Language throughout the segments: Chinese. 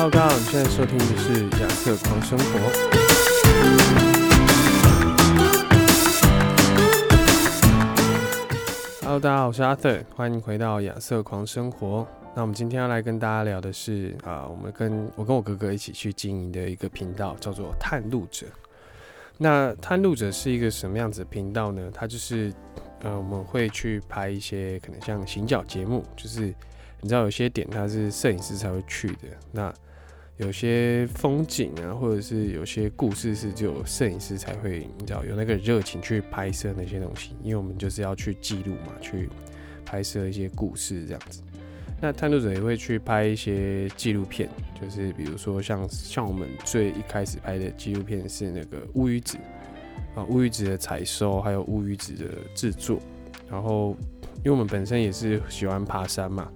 报告，你现在收听的是亚瑟狂生活。Hello，大家好，我是阿瑟，欢迎回到亚瑟狂生活。那我们今天要来跟大家聊的是啊，我们跟我跟我哥哥一起去经营的一个频道，叫做探路者。那探路者是一个什么样子的频道呢？它就是呃，我们会去拍一些可能像行脚节目，就是你知道有些点它是摄影师才会去的，那有些风景啊，或者是有些故事是只有摄影师才会，你知道有那个热情去拍摄那些东西，因为我们就是要去记录嘛，去拍摄一些故事这样子。那探路者也会去拍一些纪录片，就是比如说像像我们最一开始拍的纪录片是那个乌鱼子啊，乌鱼子的采收，还有乌鱼子的制作。然后，因为我们本身也是喜欢爬山嘛，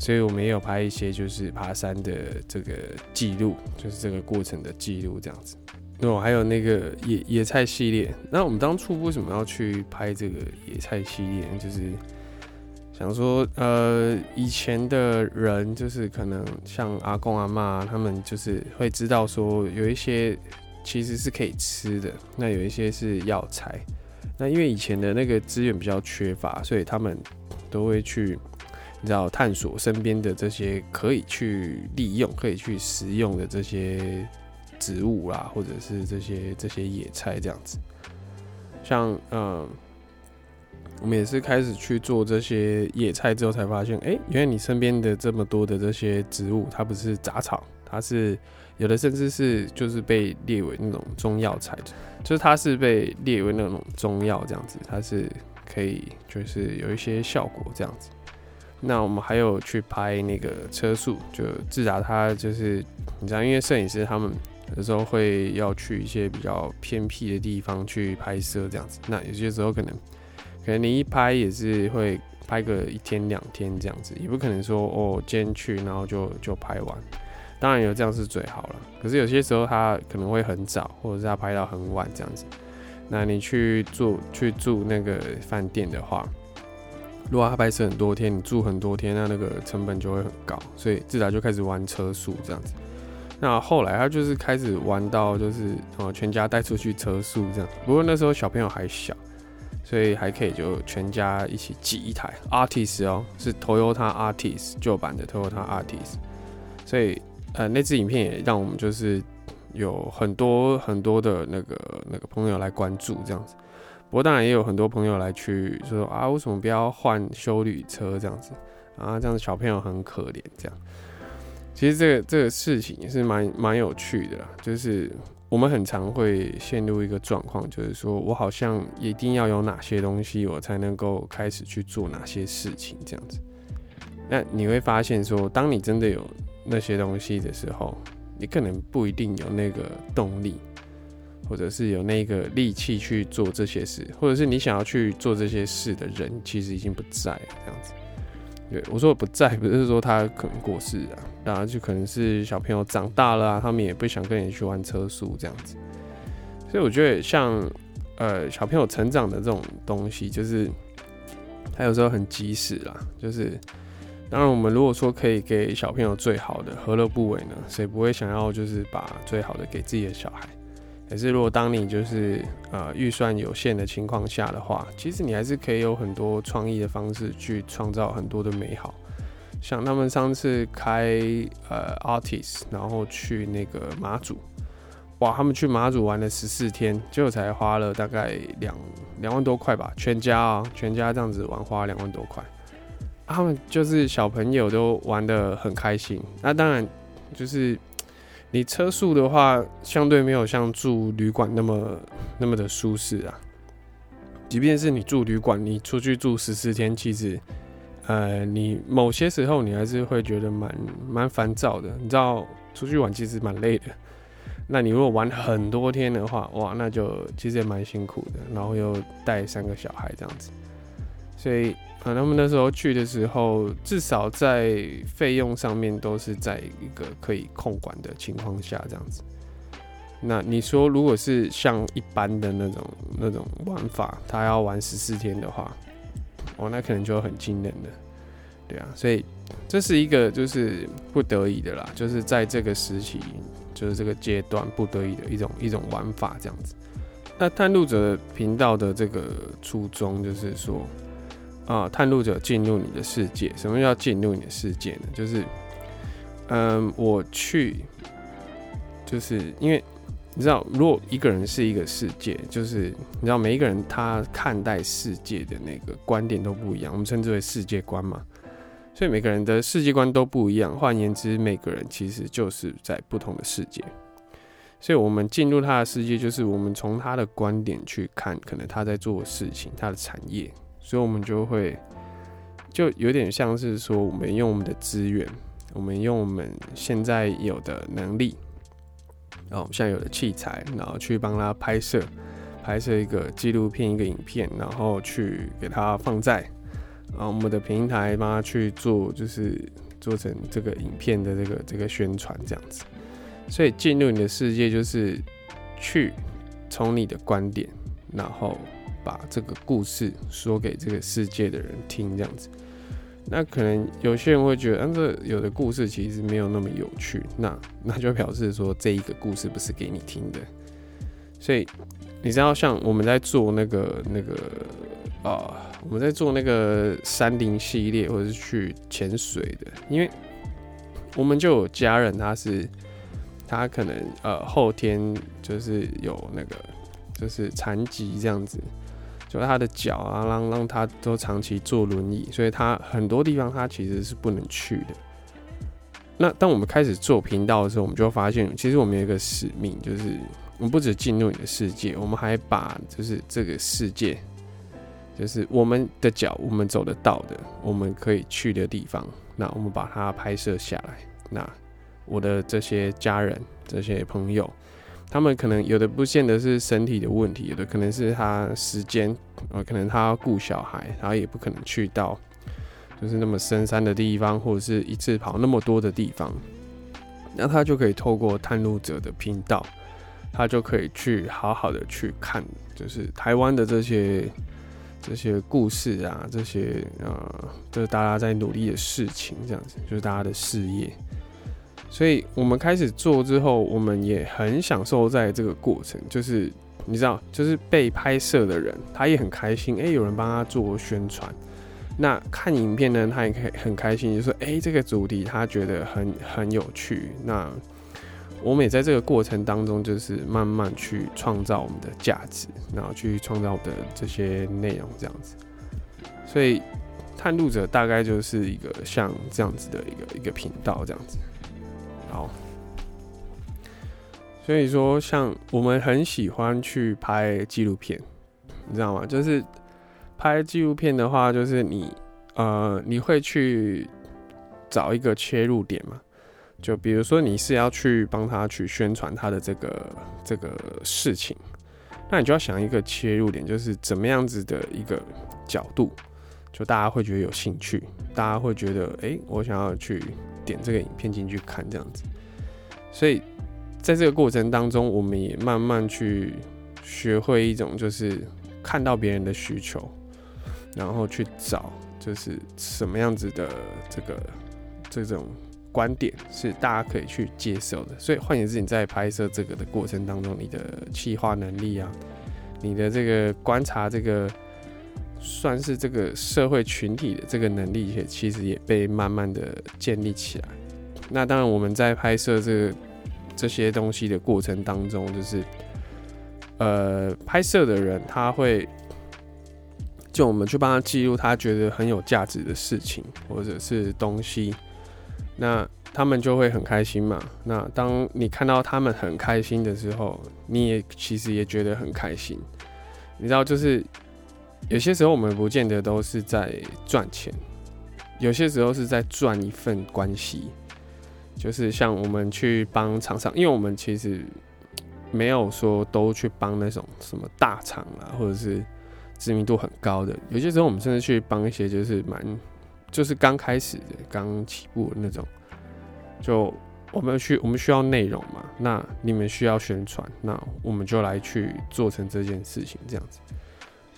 所以我们也有拍一些就是爬山的这个记录，就是这个过程的记录这样子。那我还有那个野野菜系列。那我们当初为什么要去拍这个野菜系列？就是。想说，呃，以前的人就是可能像阿公阿妈，他们就是会知道说有一些其实是可以吃的，那有一些是药材。那因为以前的那个资源比较缺乏，所以他们都会去，你知道，探索身边的这些可以去利用、可以去食用的这些植物啦，或者是这些这些野菜这样子。像，嗯。我们也是开始去做这些野菜之后，才发现，哎，原来你身边的这么多的这些植物，它不是杂草，它是有的甚至是就是被列为那种中药材，就是它是被列为那种中药这样子，它是可以就是有一些效果这样子。那我们还有去拍那个车速，就自打他就是你知道，因为摄影师他们有时候会要去一些比较偏僻的地方去拍摄这样子，那有些时候可能。可能你一拍也是会拍个一天两天这样子，也不可能说哦今天去然后就就拍完。当然有这样是最好了。可是有些时候他可能会很早，或者是他拍到很晚这样子。那你去住去住那个饭店的话，如果他拍摄很多天，你住很多天，那那个成本就会很高。所以自然就开始玩车速这样子。那后来他就是开始玩到就是哦全家带出去车速这样。不过那时候小朋友还小。所以还可以就全家一起挤一台 Artist 哦，是 Toyota Artist 旧版的 Toyota Artist。所以呃那支影片也让我们就是有很多很多的那个那个朋友来关注这样子。不过当然也有很多朋友来去说啊，为什么不要换修旅车这样子啊？这样子小朋友很可怜这样。其实这个这个事情也是蛮蛮有趣的啦，就是。我们很常会陷入一个状况，就是说我好像一定要有哪些东西，我才能够开始去做哪些事情，这样子。那你会发现说，当你真的有那些东西的时候，你可能不一定有那个动力，或者是有那个力气去做这些事，或者是你想要去做这些事的人，其实已经不在了，这样子。对，我说不在，不是说他可能过世啊，当然就可能是小朋友长大了啊，他们也不想跟你去玩车速这样子。所以我觉得像呃小朋友成长的这种东西，就是他有时候很及时啦。就是当然我们如果说可以给小朋友最好的，何乐不为呢？谁不会想要就是把最好的给自己的小孩？可是，如果当你就是呃预算有限的情况下的话，其实你还是可以有很多创意的方式去创造很多的美好。像他们上次开呃 artist，然后去那个马祖，哇，他们去马祖玩了十四天，结果才花了大概两两万多块吧，全家啊，全家这样子玩花两万多块。他们就是小朋友都玩的很开心，那当然就是。你车速的话，相对没有像住旅馆那么那么的舒适啊。即便是你住旅馆，你出去住十四天，其实，呃，你某些时候你还是会觉得蛮蛮烦躁的。你知道，出去玩其实蛮累的。那你如果玩很多天的话，哇，那就其实也蛮辛苦的。然后又带三个小孩这样子，所以。啊，他们那时候去的时候，至少在费用上面都是在一个可以控管的情况下，这样子。那你说，如果是像一般的那种那种玩法，他要玩十四天的话，哦，那可能就很惊人的。对啊，所以这是一个就是不得已的啦，就是在这个时期，就是这个阶段不得已的一种一种玩法这样子。那探路者频道的这个初衷就是说，啊，探路者进入你的世界。什么叫进入你的世界呢？就是，嗯，我去，就是因为你知道，如果一个人是一个世界，就是你知道，每一个人他看待世界的那个观点都不一样，我们称之为世界观嘛。所以每个人的世界观都不一样。换言之，每个人其实就是在不同的世界。所以，我们进入他的世界，就是我们从他的观点去看，可能他在做事情，他的产业。所以，我们就会就有点像是说，我们用我们的资源，我们用我们现在有的能力，然后我们现在有的器材，然后去帮他拍摄，拍摄一个纪录片、一个影片，然后去给他放在啊我们的平台，帮他去做，就是做成这个影片的这个这个宣传，这样子。所以进入你的世界，就是去从你的观点，然后把这个故事说给这个世界的人听，这样子。那可能有些人会觉得，啊，这有的故事其实没有那么有趣，那那就表示说这一个故事不是给你听的。所以你知道，像我们在做那个那个啊，我们在做那个山林系列，或者是去潜水的，因为我们就有家人，他是。他可能呃后天就是有那个就是残疾这样子，就他的脚啊让让他都长期坐轮椅，所以他很多地方他其实是不能去的。那当我们开始做频道的时候，我们就发现，其实我们有一个使命，就是我们不止进入你的世界，我们还把就是这个世界，就是我们的脚我们走得到的，我们可以去的地方，那我们把它拍摄下来，那。我的这些家人、这些朋友，他们可能有的不见得是身体的问题，有的可能是他时间，呃，可能他要顾小孩，然后也不可能去到就是那么深山的地方，或者是一次跑那么多的地方，那他就可以透过探路者的频道，他就可以去好好的去看，就是台湾的这些这些故事啊，这些呃，就是大家在努力的事情，这样子，就是大家的事业。所以我们开始做之后，我们也很享受在这个过程，就是你知道，就是被拍摄的人他也很开心，哎，有人帮他做宣传。那看影片呢，他也可以很开心，就说，哎，这个主题他觉得很很有趣。那我们也在这个过程当中，就是慢慢去创造我们的价值，然后去创造的这些内容这样子。所以探路者大概就是一个像这样子的一个一个频道这样子。好，所以说，像我们很喜欢去拍纪录片，你知道吗？就是拍纪录片的话，就是你呃，你会去找一个切入点嘛？就比如说，你是要去帮他去宣传他的这个这个事情，那你就要想一个切入点，就是怎么样子的一个角度，就大家会觉得有兴趣，大家会觉得，哎，我想要去。点这个影片进去看，这样子，所以在这个过程当中，我们也慢慢去学会一种，就是看到别人的需求，然后去找，就是什么样子的这个这种观点是大家可以去接受的。所以换言之，你在拍摄这个的过程当中，你的企划能力啊，你的这个观察这个。算是这个社会群体的这个能力，也其实也被慢慢的建立起来。那当然，我们在拍摄这个这些东西的过程当中，就是呃，拍摄的人他会就我们去帮他记录他觉得很有价值的事情或者是东西，那他们就会很开心嘛。那当你看到他们很开心的时候，你也其实也觉得很开心。你知道，就是。有些时候我们不见得都是在赚钱，有些时候是在赚一份关系。就是像我们去帮厂商，因为我们其实没有说都去帮那种什么大厂啊，或者是知名度很高的。有些时候我们甚至去帮一些就是蛮就是刚开始的、刚起步的那种。就我们去，我们需要内容嘛，那你们需要宣传，那我们就来去做成这件事情，这样子。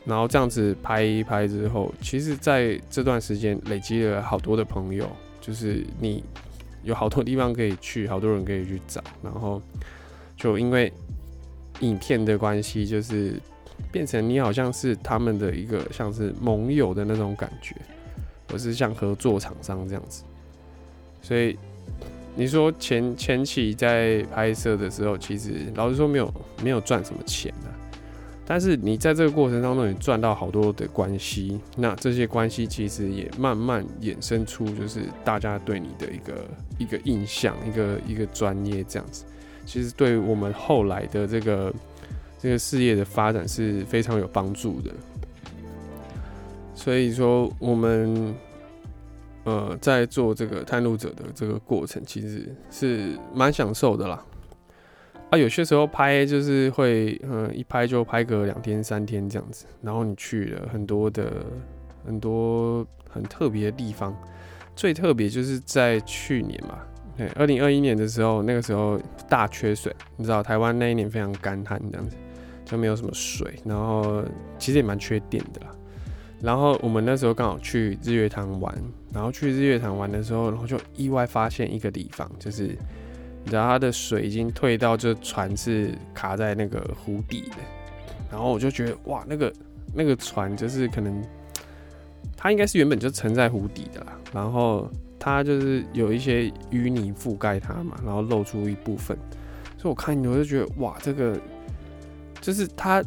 然后这样子拍一拍之后，其实在这段时间累积了好多的朋友，就是你有好多地方可以去，好多人可以去找，然后就因为影片的关系，就是变成你好像是他们的一个像是盟友的那种感觉，或是像合作厂商这样子，所以你说前前期在拍摄的时候，其实老实说没有没有赚什么钱的。但是你在这个过程当中，你赚到好多的关系，那这些关系其实也慢慢衍生出，就是大家对你的一个一个印象，一个一个专业这样子，其实对我们后来的这个这个事业的发展是非常有帮助的。所以说，我们呃在做这个探路者的这个过程，其实是蛮享受的啦。啊，有些时候拍就是会，嗯，一拍就拍个两天三天这样子，然后你去了很多的很多很特别的地方，最特别就是在去年嘛，对，二零二一年的时候，那个时候大缺水，你知道台湾那一年非常干旱这样子，就没有什么水，然后其实也蛮缺电的啦。然后我们那时候刚好去日月潭玩，然后去日月潭玩的时候，然后就意外发现一个地方，就是。然后它的水已经退到，就船是卡在那个湖底的。然后我就觉得，哇，那个那个船就是可能，它应该是原本就沉在湖底的啦。然后它就是有一些淤泥覆盖它嘛，然后露出一部分。所以我看我就觉得，哇，这个就是它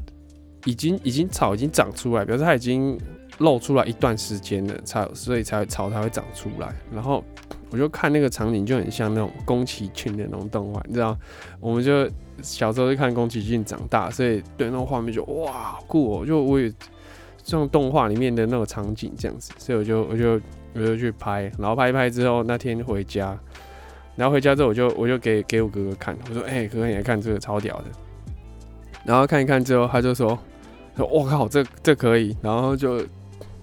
已经已经草已经长出来，表示它已经露出来一段时间了，才所以才草才会长出来。然后。我就看那个场景就很像那种宫崎骏的那种动画，你知道？我们就小时候就看宫崎骏长大，所以对那种画面就哇酷哦！就我也像动画里面的那种场景这样子，所以我就我就我就去拍，然后拍一拍之后，那天回家，然后回家之后我就我就给给我哥哥看，我说：“哎，哥哥你来看这个超屌的。”然后看一看之后，他就说：“说我靠，这这可以。”然后就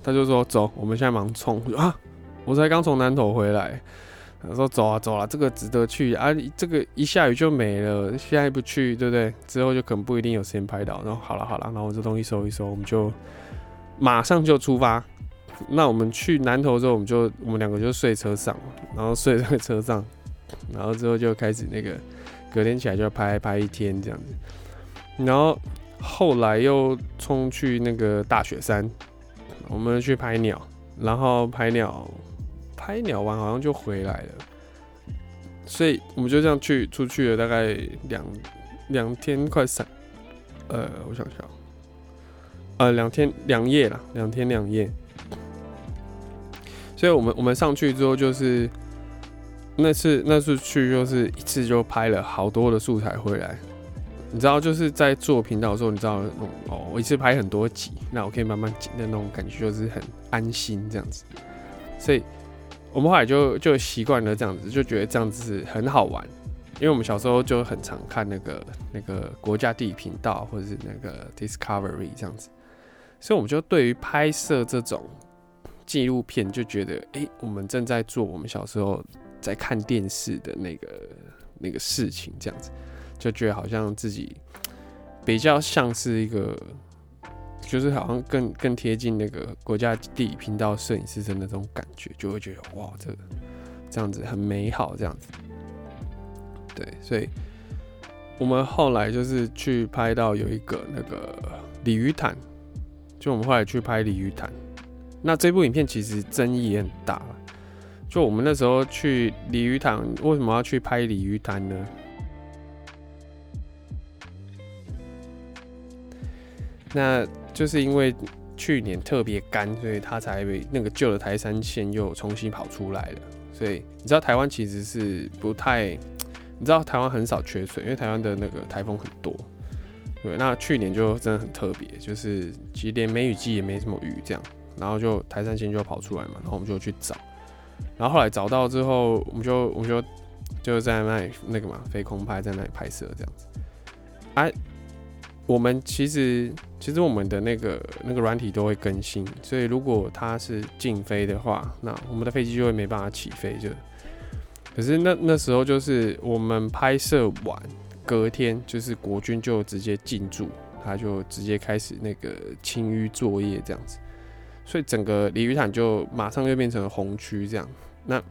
他就说：“走，我们现在忙冲。”我说：“啊。”我才刚从南头回来，他说走啊走啊，这个值得去啊！这个一下雨就没了，现在不去，对不对？之后就可能不一定有时间拍到。然后好了好了，然后我这东西收一收，我们就马上就出发。那我们去南头之后，我们就我们两个就睡车上，然后睡在车上，然后之后就开始那个隔天起来就拍拍一天这样子。然后后来又冲去那个大雪山，我们去拍鸟，然后拍鸟。拍鸟完好像就回来了，所以我们就这样去出去了，大概两两天快三，呃，我想想，呃，两天两夜了，两天两夜。所以我们我们上去之后，就是那次那次去，就是一次就拍了好多的素材回来。你知道，就是在做频道的时候，你知道那种哦，我一次拍很多集，那我可以慢慢剪的那种感觉，就是很安心这样子，所以。我们后来就就习惯了这样子，就觉得这样子是很好玩，因为我们小时候就很常看那个那个国家地理频道或者是那个 Discovery 这样子，所以我们就对于拍摄这种纪录片就觉得，哎，我们正在做我们小时候在看电视的那个那个事情，这样子就觉得好像自己比较像是一个。就是好像更更贴近那个国家地理频道摄影师的那种感觉，就会觉得哇，这个这样子很美好，这样子。对，所以我们后来就是去拍到有一个那个鲤鱼潭，就我们后来去拍鲤鱼潭。那这部影片其实争议也很大，就我们那时候去鲤鱼潭，为什么要去拍鲤鱼潭呢？那就是因为去年特别干，所以它才被那个旧的台山线又重新跑出来了。所以你知道台湾其实是不太，你知道台湾很少缺水，因为台湾的那个台风很多。对，那去年就真的很特别，就是其实连梅雨季也没什么雨这样，然后就台山线就跑出来嘛，然后我们就去找，然后后来找到之后，我们就我们就就在那里那个嘛飞空拍，在那里拍摄这样子。哎。我们其实，其实我们的那个那个软体都会更新，所以如果它是禁飞的话，那我们的飞机就会没办法起飞。就，可是那那时候就是我们拍摄完，隔天就是国军就直接进驻，他就直接开始那个清淤作业这样子，所以整个鲤鱼潭就马上就变成了红区这样。那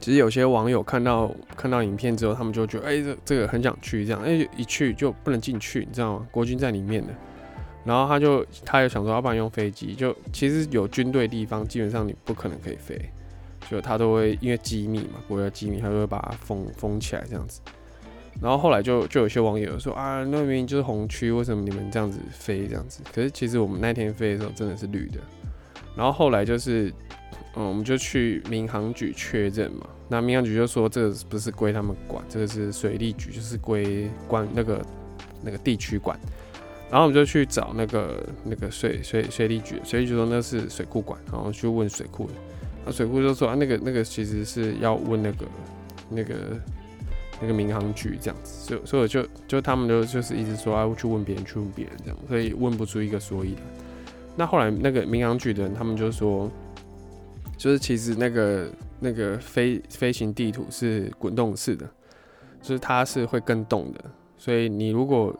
其实有些网友看到看到影片之后，他们就觉得，哎，这这个很想去这样，哎，一去就不能进去，你知道吗？国军在里面的。然后他就他也想说，要不然用飞机，就其实有军队地方，基本上你不可能可以飞，就他都会因为机密嘛，国家机密，他就会把它封封起来这样子。然后后来就就有些网友说啊，那明明就是红区，为什么你们这样子飞这样子？可是其实我们那天飞的时候真的是绿的。然后后来就是，嗯，我们就去民航局确认嘛，那民航局就说这个不是归他们管，这个是水利局，就是归管那个那个地区管。然后我们就去找那个那个水水水利局，水利局说那是水库管，然后去问水库的，那水库就说啊那个那个其实是要问那个那个那个民航局这样子，所以所以就就他们就就是一直说啊去问别人去问别人这样，所以问不出一个所以然。那后来那个民航局的人他们就说，就是其实那个那个飞飞行地图是滚动式的，就是它是会跟动的，所以你如果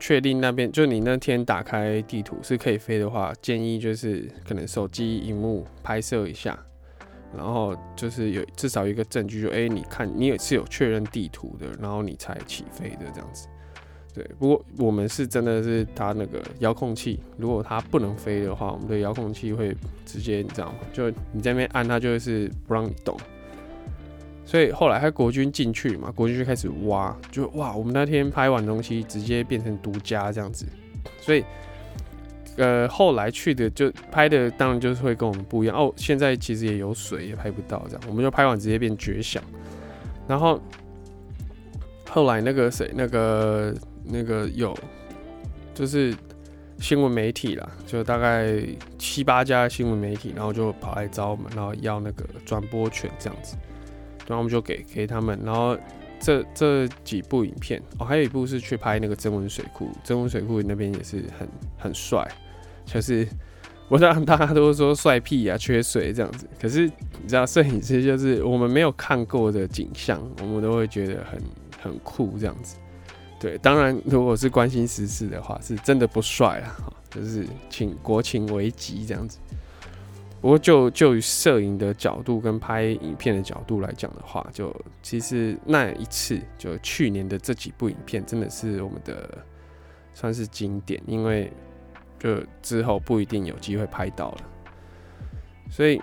确定那边就你那天打开地图是可以飞的话，建议就是可能手机荧幕拍摄一下，然后就是有至少一个证据，就哎你看你也是有确认地图的，然后你才起飞的这样子。对，不过我们是真的是它那个遥控器，如果它不能飞的话，我们的遥控器会直接你知道吗？就你在那边按它就是不让你动。所以后来他国军进去嘛，国军就开始挖，就哇，我们那天拍完东西直接变成独家这样子。所以，呃，后来去的就拍的当然就是会跟我们不一样哦。现在其实也有水，也拍不到这样，我们就拍完直接变绝响。然后后来那个谁，那个那个有就是新闻媒体啦，就大概七八家新闻媒体，然后就跑来找我们，然后要那个转播权这样子。然后我们就给给他们，然后这这几部影片哦，还有一部是去拍那个增温水库，增温水库那边也是很很帅，就是我想大家都说帅屁啊，缺水这样子，可是你知道摄影师就是我们没有看过的景象，我们都会觉得很很酷这样子。对，当然如果是关心时事的话，是真的不帅啊，就是请国情危急这样子。不过就就摄影的角度跟拍影片的角度来讲的话，就其实那一次就去年的这几部影片真的是我们的算是经典，因为就之后不一定有机会拍到了。所以，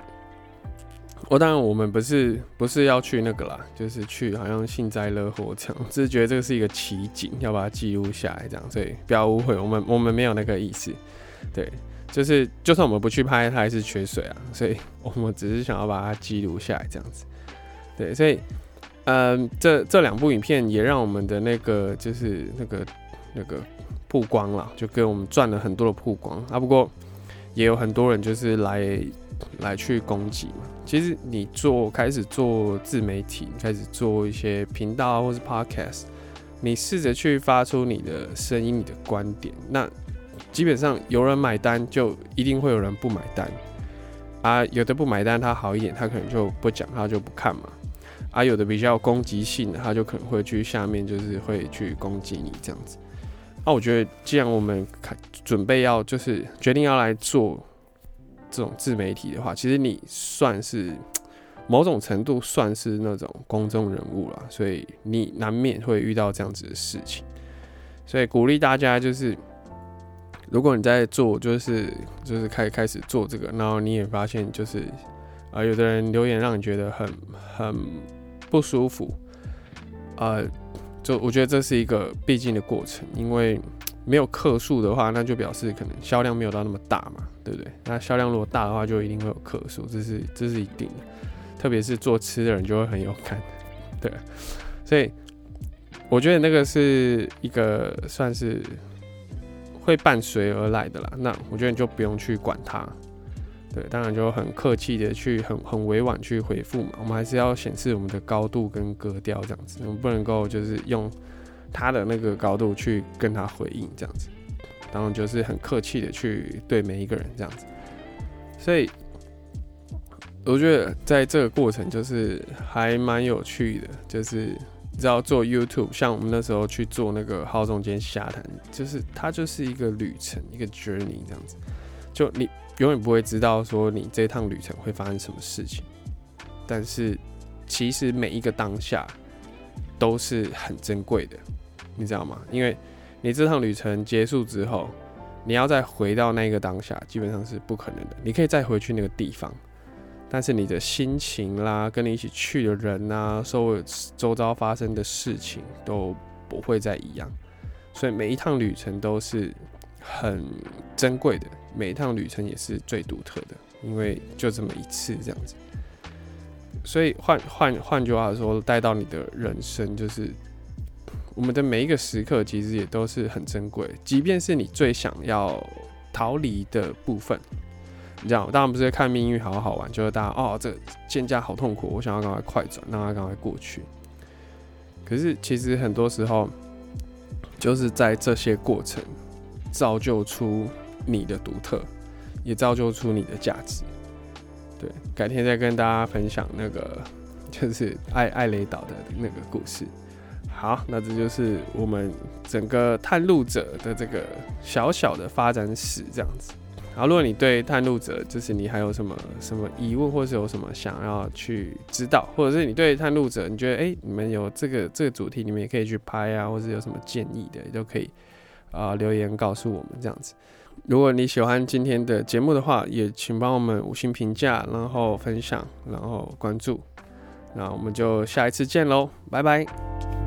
我当然我们不是不是要去那个啦，就是去好像幸灾乐祸这样，只是觉得这个是一个奇景，要把它记录下来这样，所以不要误会，我们我们没有那个意思，对。就是，就算我们不去拍，它还是缺水啊，所以 我们只是想要把它记录下来，这样子。对，所以，嗯，这这两部影片也让我们的那个就是那个那个曝光了，就给我们赚了很多的曝光啊。不过也有很多人就是来来去攻击嘛。其实你做开始做自媒体，开始做一些频道或是 podcast，你试着去发出你的声音、你的观点，那。基本上有人买单，就一定会有人不买单啊。有的不买单，他好一点，他可能就不讲，他就不看嘛。啊，有的比较攻击性的，他就可能会去下面，就是会去攻击你这样子。那我觉得，既然我们开准备要就是决定要来做这种自媒体的话，其实你算是某种程度算是那种公众人物了，所以你难免会遇到这样子的事情。所以鼓励大家就是。如果你在做，就是就是开开始做这个，然后你也发现就是啊，有的人留言让你觉得很很不舒服，呃，就我觉得这是一个必经的过程，因为没有客数的话，那就表示可能销量没有到那么大嘛，对不对？那销量如果大的话，就一定会有客数，这是这是一定的，特别是做吃的人就会很有感，对，所以我觉得那个是一个算是。会伴随而来的啦，那我觉得你就不用去管它，对，当然就很客气的去很很委婉去回复嘛，我们还是要显示我们的高度跟格调这样子，我们不能够就是用他的那个高度去跟他回应这样子，然后就是很客气的去对每一个人这样子，所以我觉得在这个过程就是还蛮有趣的，就是你知道做 YouTube，像我们那时候去做那个号中间瞎谈，就是它就是一个旅程，一个 journey 这样子。就你永远不会知道说你这趟旅程会发生什么事情，但是其实每一个当下都是很珍贵的，你知道吗？因为你这趟旅程结束之后，你要再回到那个当下，基本上是不可能的。你可以再回去那个地方。但是你的心情啦，跟你一起去的人呐，周周遭发生的事情都不会再一样，所以每一趟旅程都是很珍贵的，每一趟旅程也是最独特的，因为就这么一次这样子。所以换换换句话说，带到你的人生，就是我们的每一个时刻，其实也都是很珍贵，即便是你最想要逃离的部分。你知道，当然不是看命运好好玩，就是大家哦，这见价好痛苦，我想要赶快快转，让它赶快过去。可是其实很多时候，就是在这些过程造就出你的独特，也造就出你的价值。对，改天再跟大家分享那个就是爱爱雷岛的那个故事。好，那这就是我们整个探路者的这个小小的发展史，这样子。然后，如果你对探路者，就是你还有什么什么疑问，或是有什么想要去知道，或者是你对探路者，你觉得哎，你们有这个这个主题，你们也可以去拍啊，或者有什么建议的，也都可以啊留言告诉我们这样子。如果你喜欢今天的节目的话，也请帮我们五星评价，然后分享，然后关注。那我们就下一次见喽，拜拜。